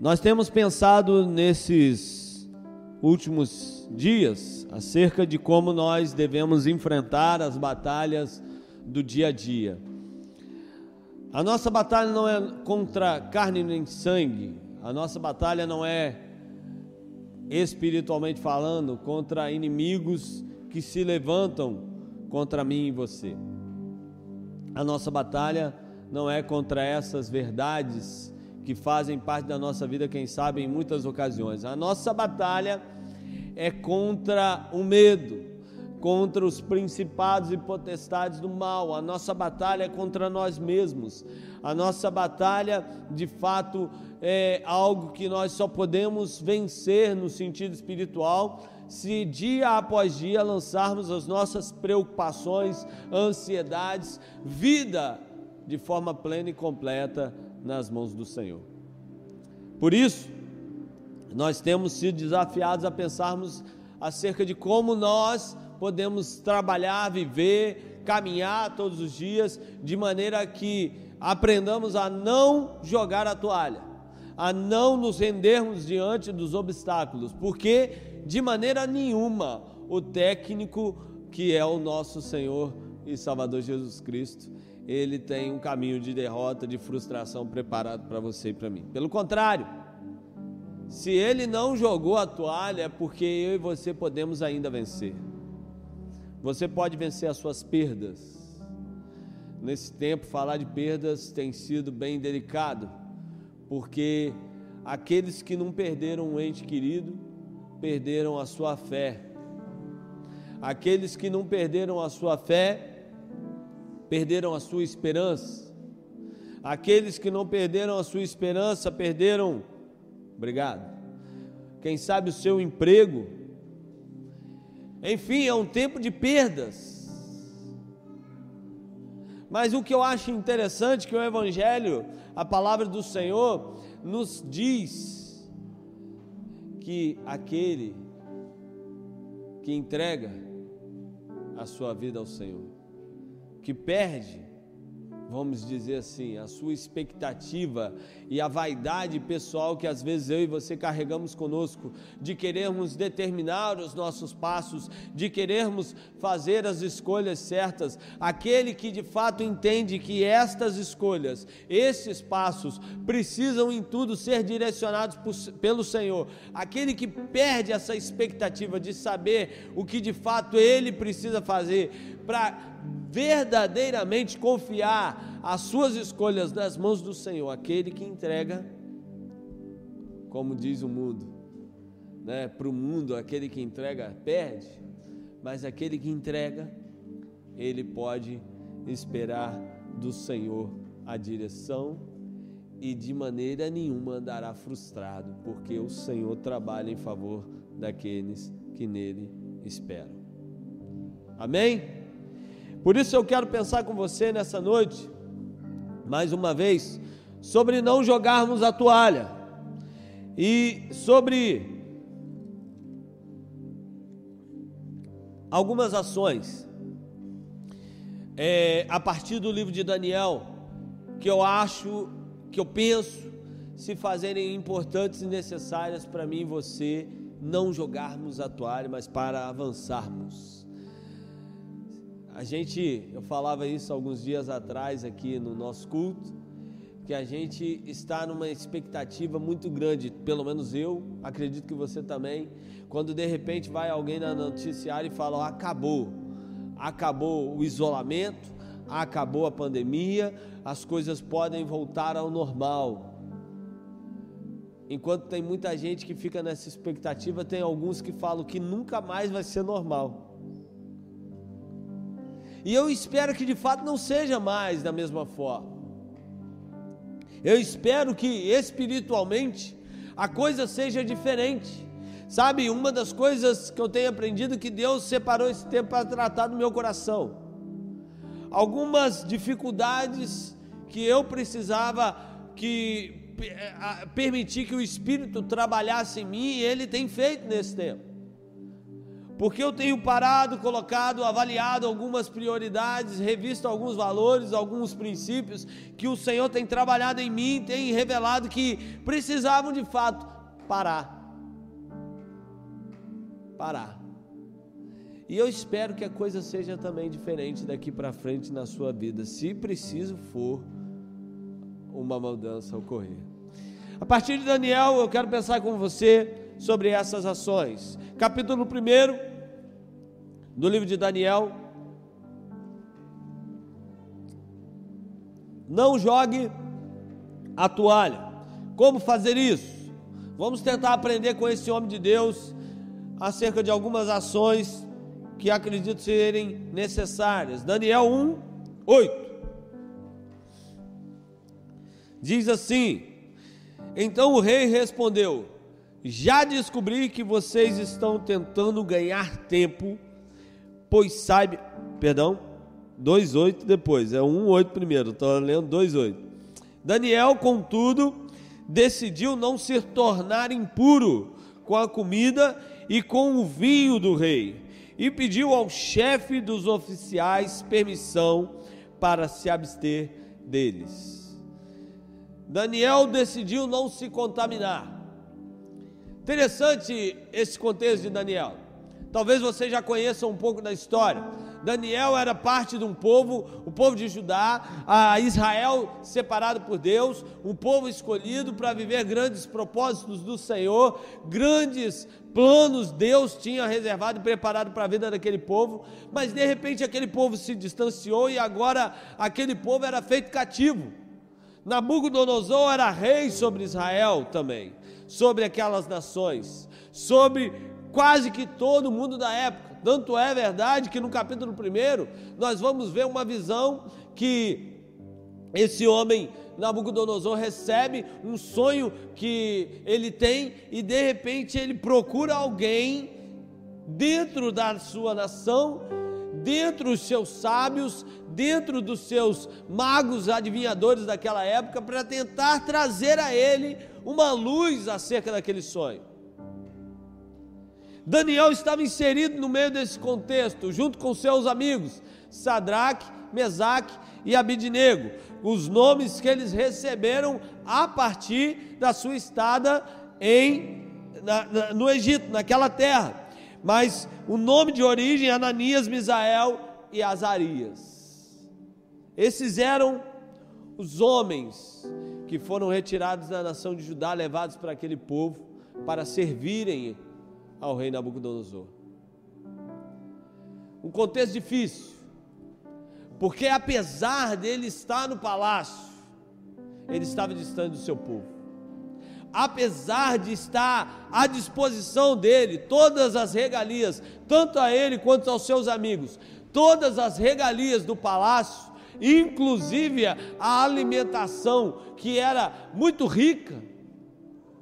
Nós temos pensado nesses últimos dias acerca de como nós devemos enfrentar as batalhas do dia a dia. A nossa batalha não é contra carne nem sangue, a nossa batalha não é espiritualmente falando contra inimigos que se levantam contra mim e você. A nossa batalha não é contra essas verdades que fazem parte da nossa vida, quem sabe em muitas ocasiões. A nossa batalha é contra o medo, contra os principados e potestades do mal. A nossa batalha é contra nós mesmos. A nossa batalha, de fato, é algo que nós só podemos vencer no sentido espiritual se dia após dia lançarmos as nossas preocupações, ansiedades, vida de forma plena e completa nas mãos do Senhor. Por isso, nós temos sido desafiados a pensarmos acerca de como nós podemos trabalhar, viver, caminhar todos os dias, de maneira que aprendamos a não jogar a toalha, a não nos rendermos diante dos obstáculos, porque de maneira nenhuma o técnico que é o nosso Senhor e Salvador Jesus Cristo, ele tem um caminho de derrota, de frustração preparado para você e para mim. Pelo contrário, se ele não jogou a toalha, é porque eu e você podemos ainda vencer. Você pode vencer as suas perdas. Nesse tempo, falar de perdas tem sido bem delicado, porque aqueles que não perderam um ente querido, perderam a sua fé. Aqueles que não perderam a sua fé, perderam a sua esperança. Aqueles que não perderam a sua esperança, perderam, obrigado, quem sabe o seu emprego, enfim, é um tempo de perdas. Mas o que eu acho interessante é que o Evangelho, a palavra do Senhor, nos diz que aquele que entrega a sua vida ao Senhor, que perde vamos dizer assim, a sua expectativa e a vaidade pessoal que às vezes eu e você carregamos conosco, de querermos determinar os nossos passos, de querermos fazer as escolhas certas, aquele que de fato entende que estas escolhas, esses passos, precisam em tudo ser direcionados por, pelo Senhor, aquele que perde essa expectativa de saber o que de fato ele precisa fazer para verdadeiramente confiar as suas escolhas nas mãos do Senhor, aquele que entrega, como diz o mundo, né, para o mundo, aquele que entrega perde, mas aquele que entrega, ele pode esperar do Senhor a direção e de maneira nenhuma andará frustrado, porque o Senhor trabalha em favor daqueles que nele esperam. Amém? Por isso eu quero pensar com você nessa noite, mais uma vez, sobre não jogarmos a toalha e sobre algumas ações é, a partir do livro de Daniel que eu acho, que eu penso se fazerem importantes e necessárias para mim e você não jogarmos a toalha, mas para avançarmos. A gente, eu falava isso alguns dias atrás aqui no nosso culto, que a gente está numa expectativa muito grande, pelo menos eu, acredito que você também, quando de repente vai alguém na noticiário e fala: acabou, acabou o isolamento, acabou a pandemia, as coisas podem voltar ao normal. Enquanto tem muita gente que fica nessa expectativa, tem alguns que falam que nunca mais vai ser normal. E eu espero que de fato não seja mais da mesma forma. Eu espero que espiritualmente a coisa seja diferente. Sabe, uma das coisas que eu tenho aprendido é que Deus separou esse tempo para tratar do meu coração. Algumas dificuldades que eu precisava que eh, permitir que o Espírito trabalhasse em mim, e Ele tem feito nesse tempo. Porque eu tenho parado, colocado, avaliado algumas prioridades, revisto alguns valores, alguns princípios que o Senhor tem trabalhado em mim, tem revelado que precisavam de fato parar. Parar. E eu espero que a coisa seja também diferente daqui para frente na sua vida, se preciso for uma mudança ocorrer. A partir de Daniel, eu quero pensar com você sobre essas ações. Capítulo 1 do livro de Daniel. Não jogue a toalha. Como fazer isso? Vamos tentar aprender com esse homem de Deus acerca de algumas ações que acredito serem necessárias. Daniel 1, 8. Diz assim: Então o rei respondeu: Já descobri que vocês estão tentando ganhar tempo, pois sabe, perdão, 2:8 depois, é 1:8 primeiro, estou lendo 2:8. Daniel, contudo, decidiu não se tornar impuro com a comida e com o vinho do rei, e pediu ao chefe dos oficiais permissão para se abster deles. Daniel decidiu não se contaminar. Interessante esse contexto de Daniel. Talvez você já conheça um pouco da história. Daniel era parte de um povo, o povo de Judá, a Israel separado por Deus, um povo escolhido para viver grandes propósitos do Senhor, grandes planos Deus tinha reservado e preparado para a vida daquele povo, mas de repente aquele povo se distanciou e agora aquele povo era feito cativo. Nabucodonosor era rei sobre Israel também, sobre aquelas nações, sobre quase que todo mundo da época. Tanto é verdade que no capítulo 1 nós vamos ver uma visão que esse homem Nabucodonosor recebe um sonho que ele tem e de repente ele procura alguém dentro da sua nação dentro dos seus sábios, dentro dos seus magos adivinhadores daquela época, para tentar trazer a ele uma luz acerca daquele sonho. Daniel estava inserido no meio desse contexto, junto com seus amigos, Sadraque, Mesaque e Abidnego, os nomes que eles receberam a partir da sua estada em, na, na, no Egito, naquela terra mas o nome de origem é Ananias, Misael e Azarias. Esses eram os homens que foram retirados da nação de Judá, levados para aquele povo para servirem ao rei Nabucodonosor. Um contexto difícil, porque apesar dele estar no palácio, ele estava distante do seu povo apesar de estar à disposição dele todas as regalias, tanto a ele quanto aos seus amigos, todas as regalias do palácio, inclusive a alimentação que era muito rica,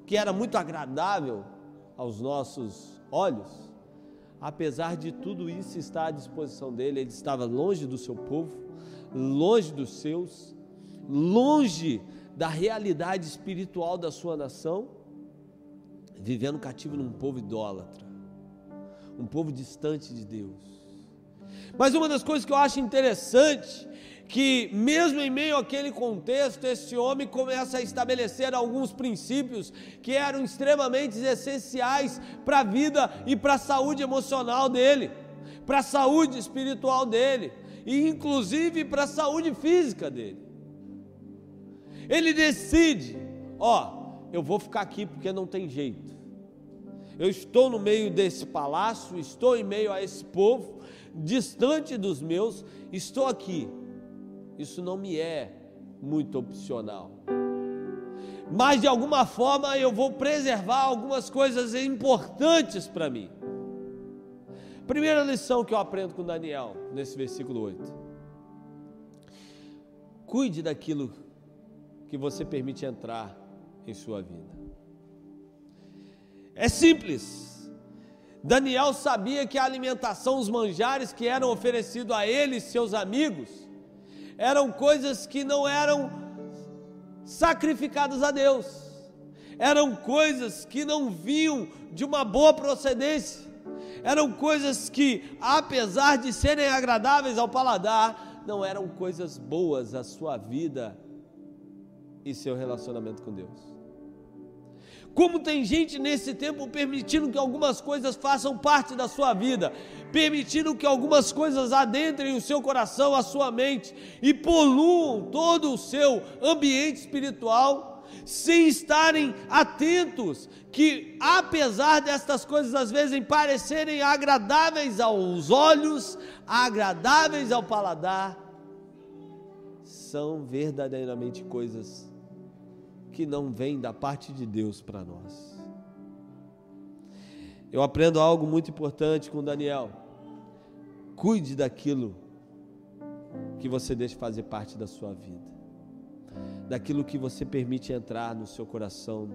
que era muito agradável aos nossos olhos. Apesar de tudo isso estar à disposição dele, ele estava longe do seu povo, longe dos seus, longe da realidade espiritual da sua nação, vivendo cativo num povo idólatra, um povo distante de Deus. Mas uma das coisas que eu acho interessante que mesmo em meio àquele contexto, esse homem começa a estabelecer alguns princípios que eram extremamente essenciais para a vida e para a saúde emocional dele, para a saúde espiritual dele e inclusive para a saúde física dele. Ele decide: ó, eu vou ficar aqui porque não tem jeito. Eu estou no meio desse palácio, estou em meio a esse povo, distante dos meus, estou aqui. Isso não me é muito opcional. Mas de alguma forma eu vou preservar algumas coisas importantes para mim. Primeira lição que eu aprendo com Daniel, nesse versículo 8. Cuide daquilo que você permite entrar em sua vida. É simples. Daniel sabia que a alimentação, os manjares que eram oferecidos a ele e seus amigos, eram coisas que não eram sacrificadas a Deus, eram coisas que não vinham de uma boa procedência, eram coisas que, apesar de serem agradáveis ao paladar, não eram coisas boas à sua vida e seu relacionamento com Deus. Como tem gente nesse tempo permitindo que algumas coisas façam parte da sua vida, permitindo que algumas coisas adentrem o seu coração, a sua mente e poluam todo o seu ambiente espiritual, sem estarem atentos que, apesar destas coisas às vezes parecerem agradáveis aos olhos, agradáveis ao paladar, são verdadeiramente coisas que não vem da parte de Deus para nós. Eu aprendo algo muito importante com Daniel. Cuide daquilo que você deixa fazer parte da sua vida, daquilo que você permite entrar no seu coração,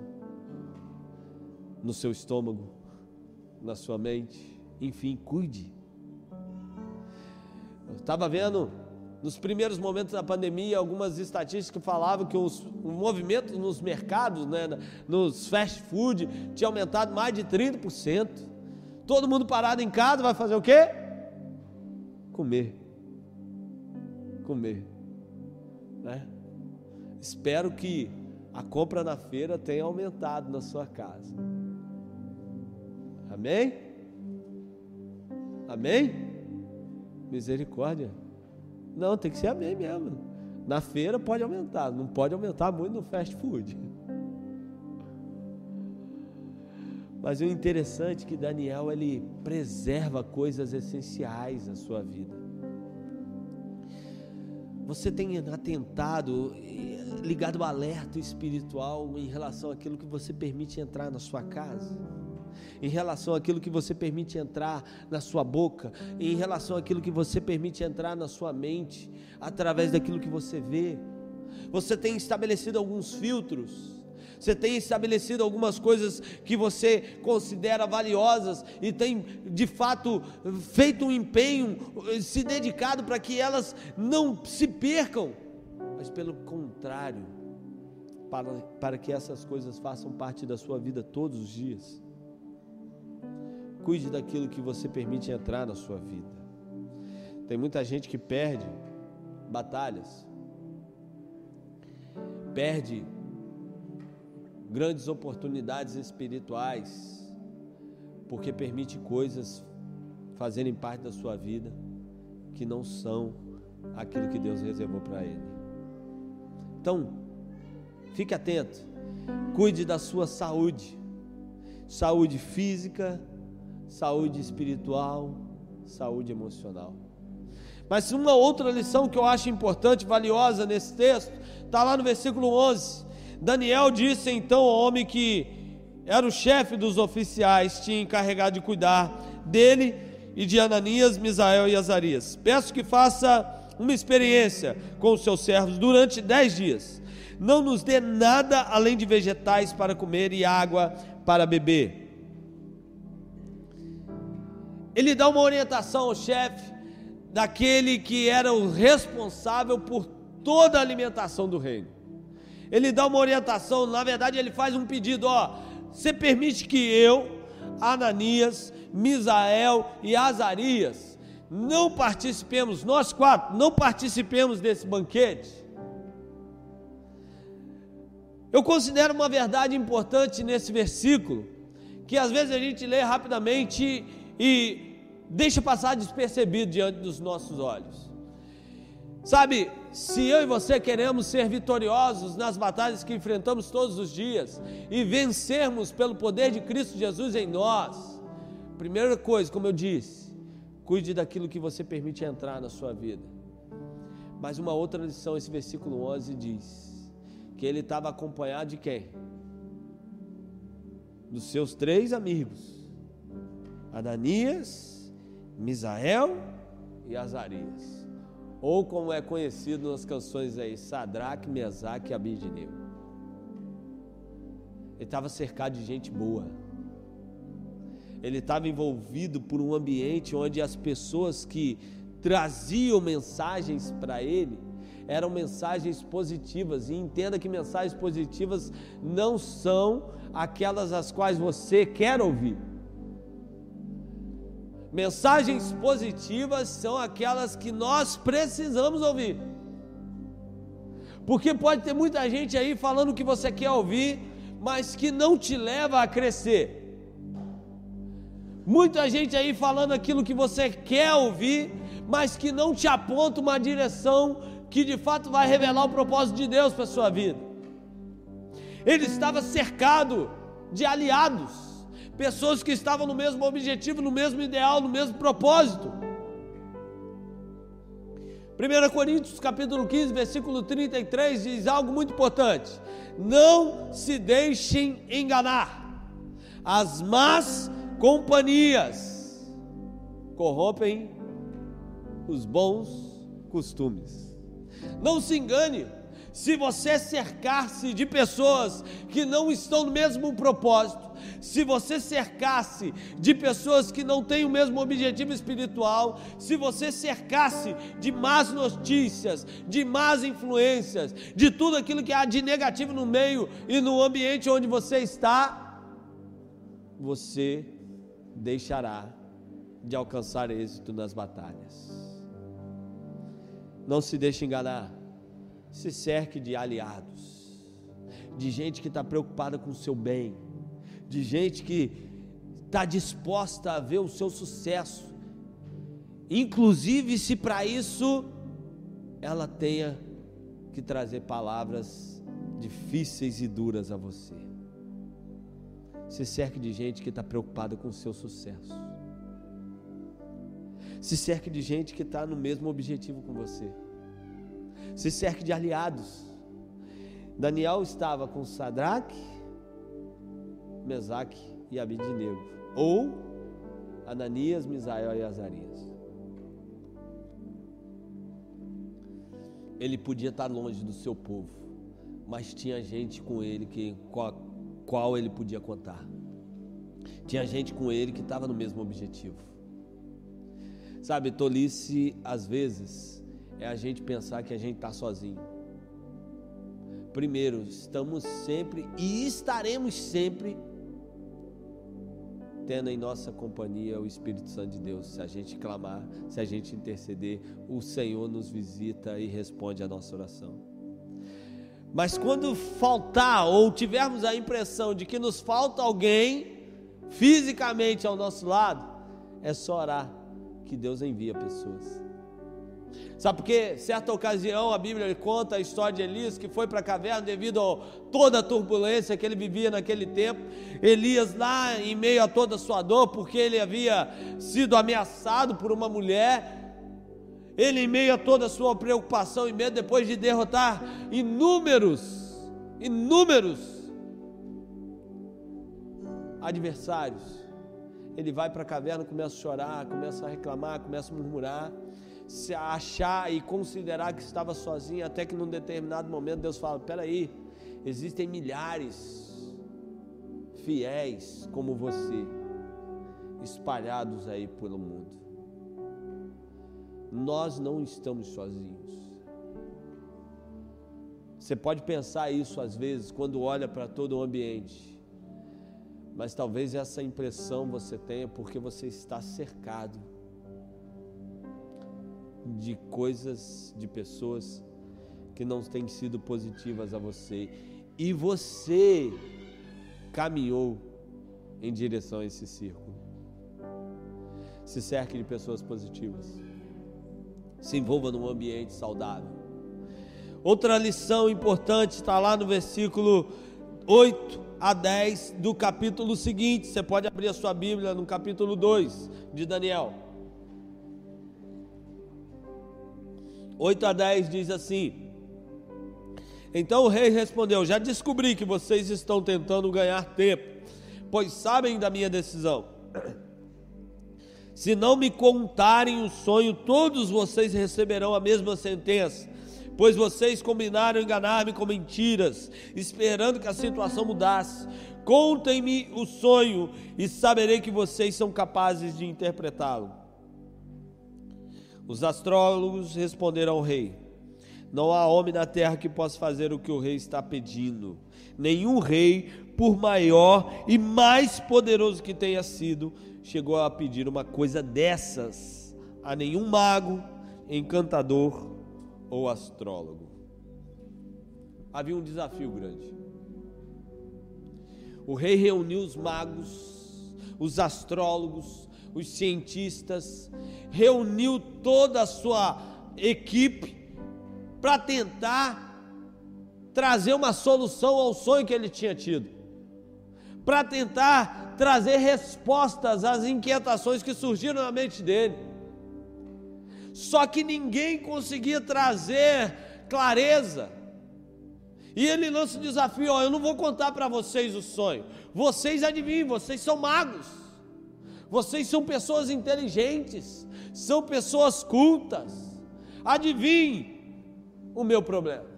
no seu estômago, na sua mente, enfim, cuide. Eu estava vendo nos primeiros momentos da pandemia, algumas estatísticas falavam que os, o movimento nos mercados, né, nos fast food, tinha aumentado mais de 30%. Todo mundo parado em casa vai fazer o quê? Comer. Comer. Né? Espero que a compra na feira tenha aumentado na sua casa. Amém? Amém? Misericórdia. Não, tem que ser amém mesmo. Na feira pode aumentar, não pode aumentar muito no fast food. Mas o interessante é que Daniel ele preserva coisas essenciais na sua vida. Você tem atentado, ligado o alerta espiritual em relação àquilo que você permite entrar na sua casa? Em relação àquilo que você permite entrar na sua boca, em relação àquilo que você permite entrar na sua mente, através daquilo que você vê. Você tem estabelecido alguns filtros. Você tem estabelecido algumas coisas que você considera valiosas e tem de fato feito um empenho, se dedicado para que elas não se percam, mas pelo contrário, para, para que essas coisas façam parte da sua vida todos os dias. Cuide daquilo que você permite entrar na sua vida. Tem muita gente que perde batalhas, perde grandes oportunidades espirituais, porque permite coisas fazerem parte da sua vida que não são aquilo que Deus reservou para ele. Então, fique atento, cuide da sua saúde, saúde física, saúde espiritual, saúde emocional. Mas uma outra lição que eu acho importante, valiosa nesse texto, está lá no versículo 11. Daniel disse então ao homem que era o chefe dos oficiais, tinha encarregado de cuidar dele e de Ananias, Misael e Azarias: Peço que faça uma experiência com os seus servos durante dez dias. Não nos dê nada além de vegetais para comer e água para beber ele dá uma orientação ao chefe daquele que era o responsável por toda a alimentação do reino. Ele dá uma orientação, na verdade, ele faz um pedido: ó, você permite que eu, Ananias, Misael e Azarias não participemos, nós quatro, não participemos desse banquete? Eu considero uma verdade importante nesse versículo, que às vezes a gente lê rapidamente e deixa passar despercebido diante dos nossos olhos. Sabe, se eu e você queremos ser vitoriosos nas batalhas que enfrentamos todos os dias e vencermos pelo poder de Cristo Jesus em nós, primeira coisa, como eu disse, cuide daquilo que você permite entrar na sua vida. Mas uma outra lição, esse versículo 11 diz que ele estava acompanhado de quem? Dos seus três amigos Ananias, Misael e Azarias. Ou como é conhecido nas canções aí, Sadraque, Mesaque e Abidineu. Ele estava cercado de gente boa. Ele estava envolvido por um ambiente onde as pessoas que traziam mensagens para ele eram mensagens positivas. E entenda que mensagens positivas não são aquelas as quais você quer ouvir Mensagens positivas são aquelas que nós precisamos ouvir. Porque pode ter muita gente aí falando o que você quer ouvir, mas que não te leva a crescer. Muita gente aí falando aquilo que você quer ouvir, mas que não te aponta uma direção que de fato vai revelar o propósito de Deus para a sua vida. Ele estava cercado de aliados, pessoas que estavam no mesmo objetivo, no mesmo ideal, no mesmo propósito. 1 Coríntios capítulo 15, versículo 33 diz algo muito importante: Não se deixem enganar, as más companhias corrompem os bons costumes. Não se engane, se você cercar-se de pessoas que não estão no mesmo propósito, se você cercasse de pessoas que não têm o mesmo objetivo espiritual, se você cercasse de más notícias, de más influências, de tudo aquilo que há de negativo no meio e no ambiente onde você está, você deixará de alcançar êxito nas batalhas. Não se deixe enganar se cerque de aliados, de gente que está preocupada com o seu bem, de gente que está disposta a ver o seu sucesso, inclusive se para isso ela tenha que trazer palavras difíceis e duras a você. Se cerque de gente que está preocupada com o seu sucesso. Se cerque de gente que está no mesmo objetivo com você se cerque de aliados. Daniel estava com Sadraque, Mesaque e Abidnego, ou Ananias, Misael e Azarias. Ele podia estar longe do seu povo, mas tinha gente com ele que, com a qual ele podia contar. Tinha gente com ele que estava no mesmo objetivo. Sabe, tolice às vezes é a gente pensar que a gente está sozinho. Primeiro, estamos sempre e estaremos sempre tendo em nossa companhia o Espírito Santo de Deus. Se a gente clamar, se a gente interceder, o Senhor nos visita e responde a nossa oração. Mas quando faltar ou tivermos a impressão de que nos falta alguém fisicamente ao nosso lado, é só orar que Deus envia pessoas. Sabe por quê? Certa ocasião a Bíblia conta a história de Elias que foi para a caverna devido a toda a turbulência que ele vivia naquele tempo. Elias lá em meio a toda a sua dor, porque ele havia sido ameaçado por uma mulher. Ele em meio a toda a sua preocupação e medo, depois de derrotar inúmeros, inúmeros adversários, ele vai para a caverna, começa a chorar, começa a reclamar, começa a murmurar se achar e considerar que estava sozinho, até que num determinado momento Deus fala: peraí, existem milhares fiéis como você, espalhados aí pelo mundo. Nós não estamos sozinhos. Você pode pensar isso às vezes quando olha para todo o ambiente, mas talvez essa impressão você tenha porque você está cercado de coisas, de pessoas que não têm sido positivas a você e você caminhou em direção a esse círculo. Se cerque de pessoas positivas. Se envolva num ambiente saudável. Outra lição importante está lá no versículo 8 a 10 do capítulo seguinte. Você pode abrir a sua Bíblia no capítulo 2 de Daniel. 8 a 10 diz assim: Então o rei respondeu: Já descobri que vocês estão tentando ganhar tempo, pois sabem da minha decisão. Se não me contarem o sonho, todos vocês receberão a mesma sentença, pois vocês combinaram enganar-me com mentiras, esperando que a situação mudasse. Contem-me o sonho e saberei que vocês são capazes de interpretá-lo. Os astrólogos responderam ao rei: Não há homem na terra que possa fazer o que o rei está pedindo. Nenhum rei por maior e mais poderoso que tenha sido, chegou a pedir uma coisa dessas a nenhum mago, encantador ou astrólogo. Havia um desafio grande. O rei reuniu os magos, os astrólogos, os cientistas, reuniu toda a sua equipe para tentar trazer uma solução ao sonho que ele tinha tido, para tentar trazer respostas às inquietações que surgiram na mente dele. Só que ninguém conseguia trazer clareza. E ele lança o desafio: ó, eu não vou contar para vocês o sonho. Vocês adivinhem, vocês são magos. Vocês são pessoas inteligentes, são pessoas cultas. Adivinhe o meu problema.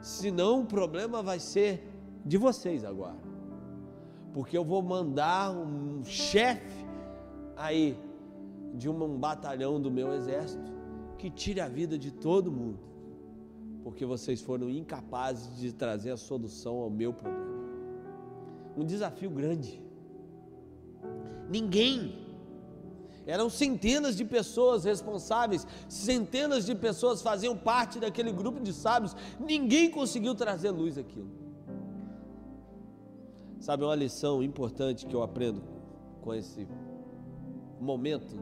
Senão o problema vai ser de vocês agora. Porque eu vou mandar um chefe aí de um batalhão do meu exército que tire a vida de todo mundo. Porque vocês foram incapazes de trazer a solução ao meu problema. Um desafio grande. Ninguém eram centenas de pessoas responsáveis, centenas de pessoas faziam parte daquele grupo de sábios, ninguém conseguiu trazer luz àquilo. Sabe uma lição importante que eu aprendo com esse momento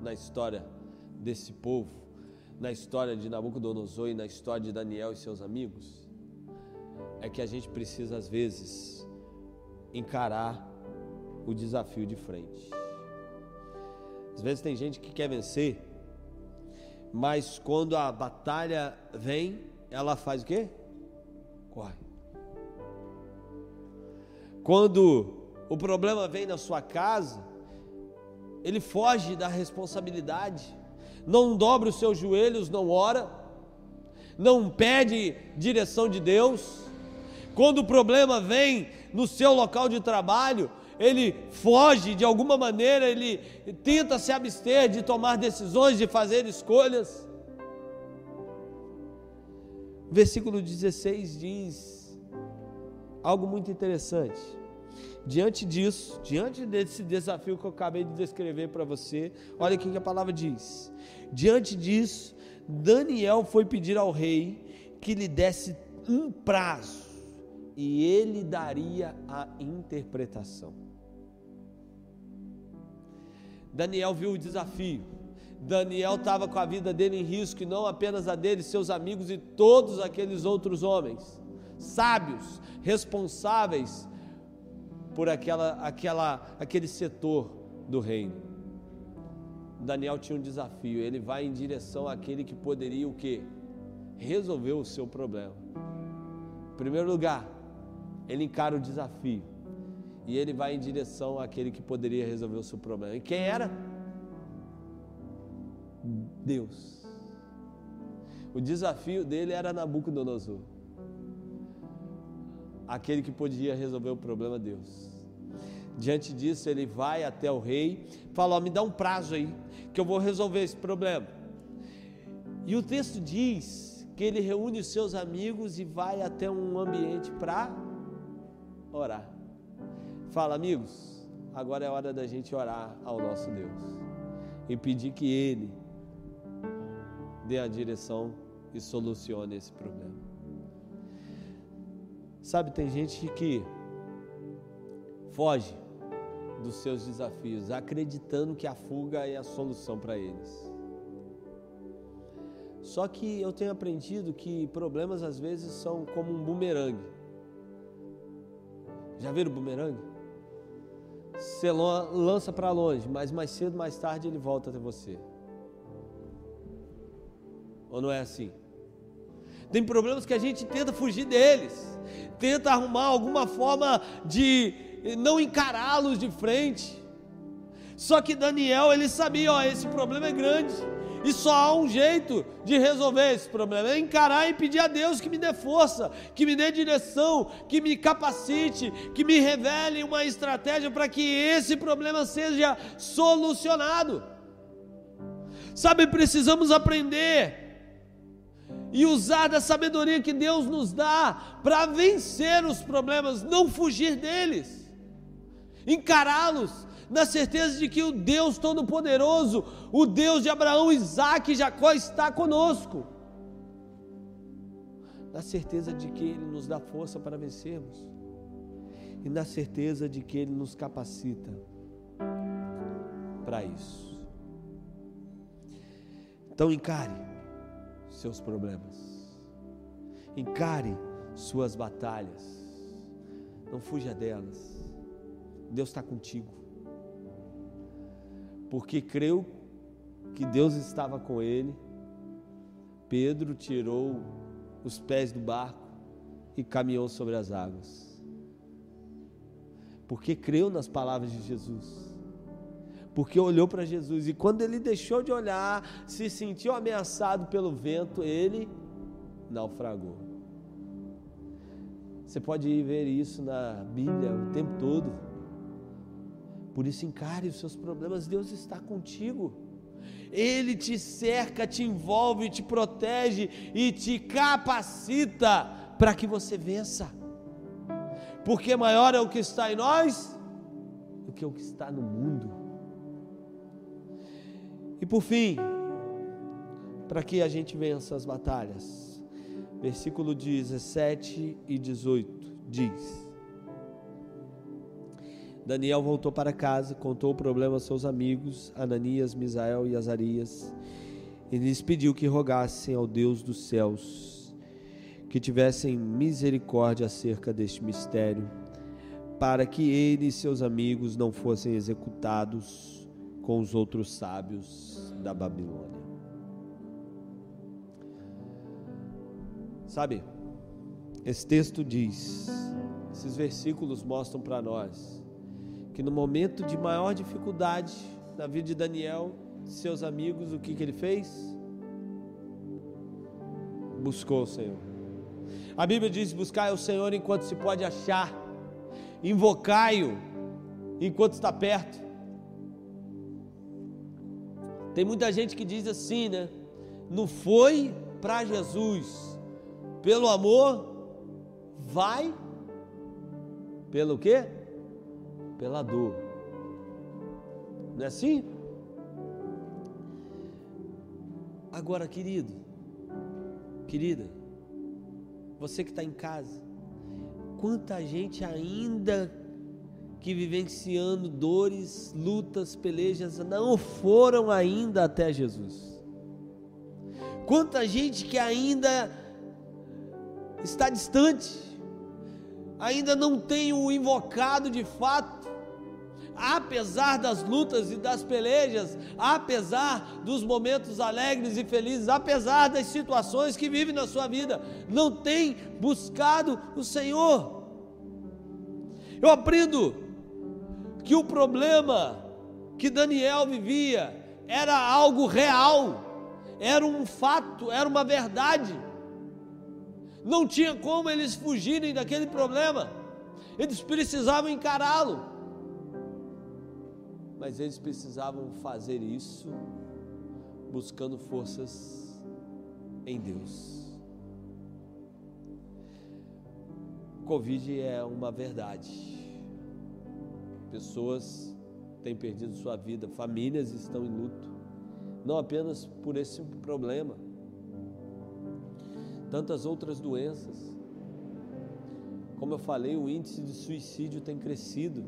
na história desse povo, na história de Nabucodonosor e na história de Daniel e seus amigos? É que a gente precisa às vezes encarar o desafio de frente. Às vezes tem gente que quer vencer, mas quando a batalha vem, ela faz o quê? Corre. Quando o problema vem na sua casa, ele foge da responsabilidade, não dobra os seus joelhos, não ora, não pede direção de Deus. Quando o problema vem no seu local de trabalho, ele foge de alguma maneira, ele tenta se abster de tomar decisões, de fazer escolhas. Versículo 16 diz algo muito interessante. Diante disso, diante desse desafio que eu acabei de descrever para você, olha o que a palavra diz. Diante disso, Daniel foi pedir ao rei que lhe desse um prazo e ele daria a interpretação. Daniel viu o desafio. Daniel estava com a vida dele em risco, e não apenas a dele, seus amigos e todos aqueles outros homens, sábios, responsáveis por aquela, aquela, aquele setor do reino. Daniel tinha um desafio, ele vai em direção àquele que poderia o quê? Resolver o seu problema. Em primeiro lugar, ele encara o desafio e ele vai em direção àquele que poderia resolver o seu problema. E quem era? Deus. O desafio dele era Nabucodonosor. Aquele que podia resolver o problema, Deus. Diante disso, ele vai até o rei, fala: oh, Me dá um prazo aí, que eu vou resolver esse problema. E o texto diz que ele reúne os seus amigos e vai até um ambiente para orar. Fala, amigos, agora é hora da gente orar ao nosso Deus e pedir que Ele dê a direção e solucione esse problema. Sabe, tem gente que foge dos seus desafios, acreditando que a fuga é a solução para eles. Só que eu tenho aprendido que problemas às vezes são como um bumerangue. Já viram bumerangue? Você lança para longe, mas mais cedo, mais tarde ele volta até você. Ou não é assim? Tem problemas que a gente tenta fugir deles, tenta arrumar alguma forma de não encará-los de frente. Só que Daniel, ele sabia, ó, esse problema é grande. E só há um jeito de resolver esse problema: é encarar e pedir a Deus que me dê força, que me dê direção, que me capacite, que me revele uma estratégia para que esse problema seja solucionado. Sabe, precisamos aprender e usar da sabedoria que Deus nos dá para vencer os problemas, não fugir deles, encará-los, na certeza de que o Deus Todo-Poderoso, o Deus de Abraão, Isaac e Jacó está conosco, na certeza de que Ele nos dá força para vencermos, e na certeza de que Ele nos capacita para isso. Então encare seus problemas. Encare suas batalhas. Não fuja delas. Deus está contigo. Porque creu que Deus estava com ele. Pedro tirou os pés do barco e caminhou sobre as águas. Porque creu nas palavras de Jesus porque olhou para Jesus e quando ele deixou de olhar, se sentiu ameaçado pelo vento, ele naufragou. Você pode ver isso na Bíblia o tempo todo. Por isso encare os seus problemas, Deus está contigo. Ele te cerca, te envolve, te protege e te capacita para que você vença. Porque maior é o que está em nós do que o que está no mundo. E por fim, para que a gente vença as batalhas, versículo 17 e 18 diz: Daniel voltou para casa, contou o problema aos seus amigos, Ananias, Misael e Azarias, e lhes pediu que rogassem ao Deus dos céus que tivessem misericórdia acerca deste mistério, para que ele e seus amigos não fossem executados com os outros sábios da Babilônia. Sabe, esse texto diz, esses versículos mostram para nós que no momento de maior dificuldade na vida de Daniel, seus amigos, o que, que ele fez? Buscou o Senhor. A Bíblia diz: buscai o Senhor enquanto se pode achar, invocai-o enquanto está perto. Tem muita gente que diz assim, né? Não foi para Jesus. Pelo amor, vai. Pelo quê? Pela dor. Não é assim? Agora, querido, querida, você que está em casa, quanta gente ainda que vivenciando dores, lutas, pelejas, não foram ainda até Jesus. Quanta gente que ainda está distante, ainda não tem o invocado de fato, apesar das lutas e das pelejas, apesar dos momentos alegres e felizes, apesar das situações que vive na sua vida, não tem buscado o Senhor. Eu aprendo que o problema que Daniel vivia era algo real, era um fato, era uma verdade. Não tinha como eles fugirem daquele problema, eles precisavam encará-lo, mas eles precisavam fazer isso buscando forças em Deus. Covid é uma verdade Pessoas têm perdido sua vida, famílias estão em luto, não apenas por esse problema, tantas outras doenças. Como eu falei, o índice de suicídio tem crescido.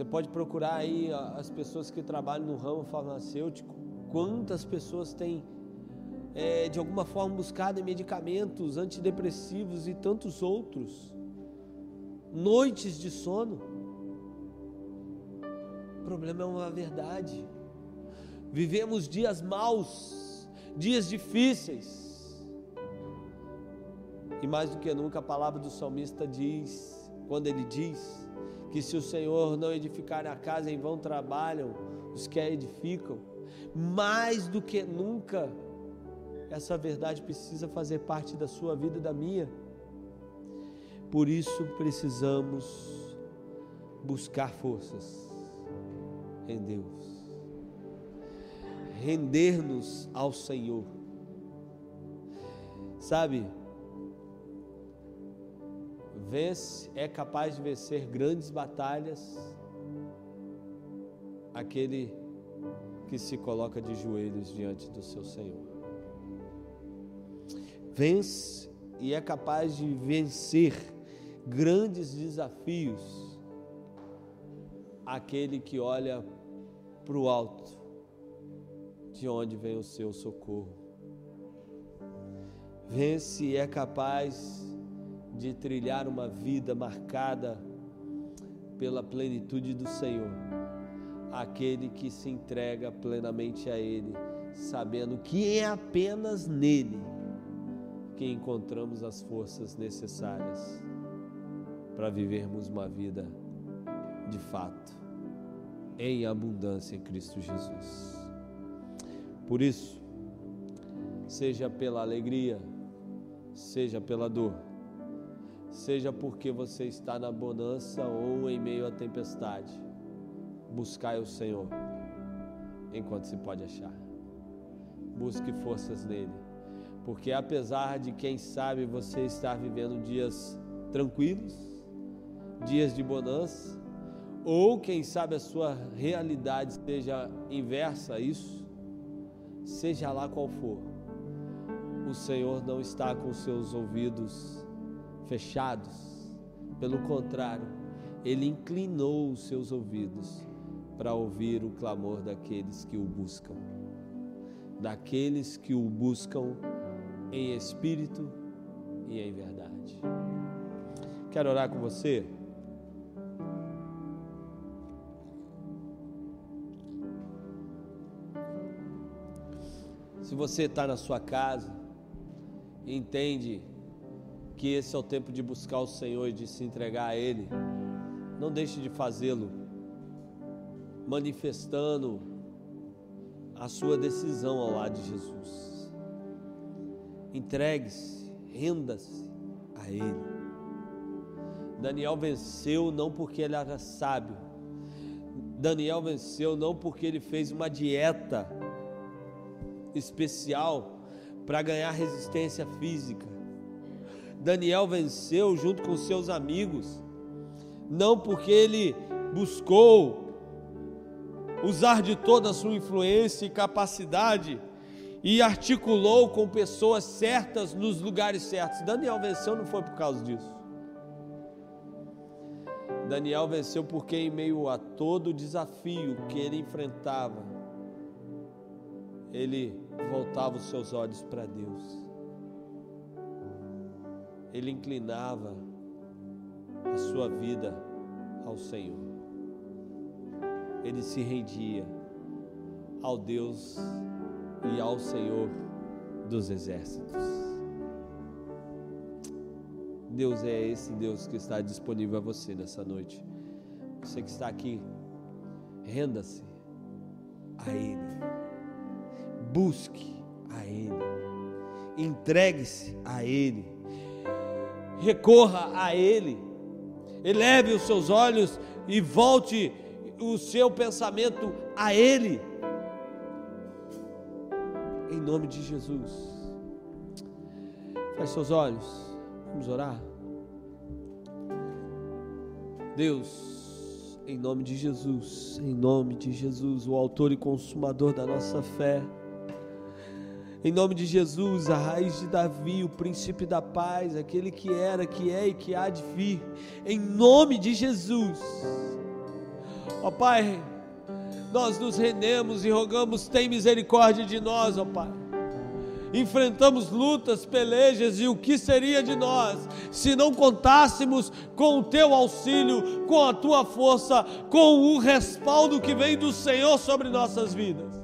Você pode procurar aí as pessoas que trabalham no ramo farmacêutico, quantas pessoas têm é, de alguma forma buscado medicamentos antidepressivos e tantos outros noites de sono. O problema é uma verdade. Vivemos dias maus, dias difíceis. E mais do que nunca a palavra do salmista diz, quando ele diz que se o Senhor não edificar a casa, em vão trabalham os que a edificam. Mais do que nunca, essa verdade precisa fazer parte da sua vida e da minha. Por isso precisamos buscar forças em Deus, render-nos ao Senhor. Sabe, vence, é capaz de vencer grandes batalhas aquele que se coloca de joelhos diante do seu Senhor. Vence e é capaz de vencer grandes desafios aquele que olha para o alto, de onde vem o seu socorro. Vence e é capaz de trilhar uma vida marcada pela plenitude do Senhor, aquele que se entrega plenamente a Ele, sabendo que é apenas nele que encontramos as forças necessárias para vivermos uma vida de fato em abundância em Cristo Jesus. Por isso, seja pela alegria, seja pela dor, seja porque você está na bonança ou em meio à tempestade, buscai o Senhor enquanto se pode achar. Busque forças nele, porque apesar de quem sabe você estar vivendo dias tranquilos, dias de bonança, ou quem sabe a sua realidade seja inversa a isso, seja lá qual for, o Senhor não está com seus ouvidos fechados, pelo contrário, Ele inclinou os seus ouvidos para ouvir o clamor daqueles que o buscam, daqueles que o buscam em espírito e em verdade. Quero orar com você. Se você está na sua casa entende que esse é o tempo de buscar o Senhor e de se entregar a Ele, não deixe de fazê-lo, manifestando a sua decisão ao lado de Jesus. Entregue-se, renda-se a Ele. Daniel venceu não porque ele era sábio, Daniel venceu não porque ele fez uma dieta especial para ganhar resistência física. Daniel venceu junto com seus amigos, não porque ele buscou usar de toda a sua influência e capacidade e articulou com pessoas certas nos lugares certos. Daniel venceu não foi por causa disso. Daniel venceu porque, em meio a todo o desafio que ele enfrentava, ele voltava os seus olhos para Deus. Ele inclinava a sua vida ao Senhor. Ele se rendia ao Deus e ao Senhor dos exércitos. Deus é esse Deus que está disponível a você nessa noite. Você que está aqui, renda-se a Ele busque a Ele, entregue-se a Ele, recorra a Ele, eleve os seus olhos e volte o seu pensamento a Ele, em nome de Jesus. Feche seus olhos, vamos orar. Deus, em nome de Jesus, em nome de Jesus, o Autor e Consumador da nossa fé. Em nome de Jesus, a raiz de Davi, o princípio da paz, aquele que era, que é e que há de vir. Em nome de Jesus. Ó Pai, nós nos rendemos e rogamos, tem misericórdia de nós, ó Pai. Enfrentamos lutas, pelejas e o que seria de nós se não contássemos com o teu auxílio, com a tua força, com o respaldo que vem do Senhor sobre nossas vidas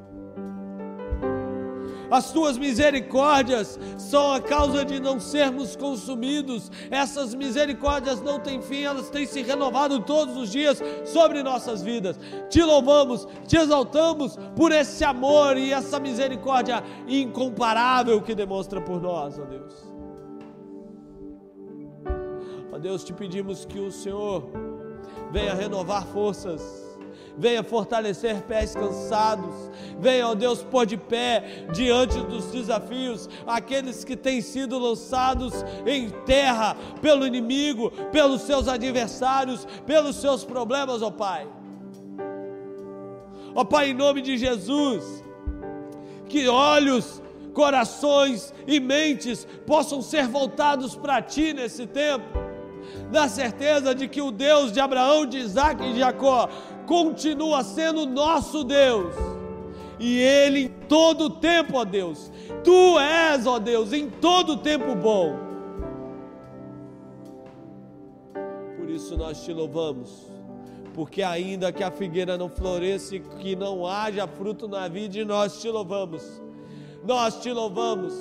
as tuas misericórdias são a causa de não sermos consumidos. Essas misericórdias não têm fim, elas têm se renovado todos os dias sobre nossas vidas. Te louvamos, te exaltamos por esse amor e essa misericórdia incomparável que demonstra por nós, ó Deus. Ó Deus, te pedimos que o Senhor venha renovar forças venha fortalecer pés cansados, venha, ó Deus, pôr de pé diante dos desafios aqueles que têm sido lançados em terra pelo inimigo, pelos seus adversários, pelos seus problemas, ó Pai. Ó Pai, em nome de Jesus, que olhos, corações e mentes possam ser voltados para Ti nesse tempo na certeza de que o Deus de Abraão, de Isaac e de Jacó continua sendo nosso Deus. E Ele em todo tempo, ó Deus, Tu és, ó Deus, em todo tempo bom. Por isso nós te louvamos, porque ainda que a figueira não floresça e que não haja fruto na vida, nós te louvamos. Nós te louvamos,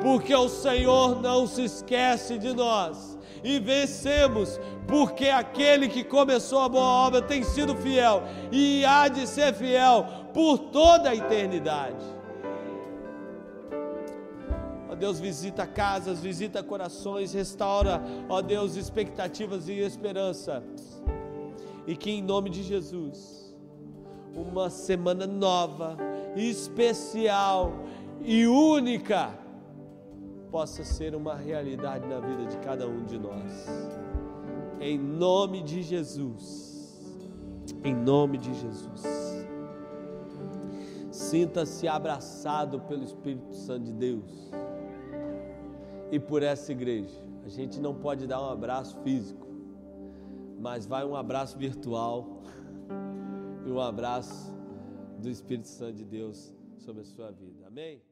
porque o Senhor não se esquece de nós e vencemos, porque aquele que começou a boa obra tem sido fiel e há de ser fiel por toda a eternidade. Ó Deus, visita casas, visita corações, restaura, ó Deus, expectativas e esperança. E que em nome de Jesus, uma semana nova, especial e única possa ser uma realidade na vida de cada um de nós. Em nome de Jesus. Em nome de Jesus. Sinta-se abraçado pelo Espírito Santo de Deus e por essa igreja. A gente não pode dar um abraço físico, mas vai um abraço virtual e um abraço do Espírito Santo de Deus sobre a sua vida. Amém?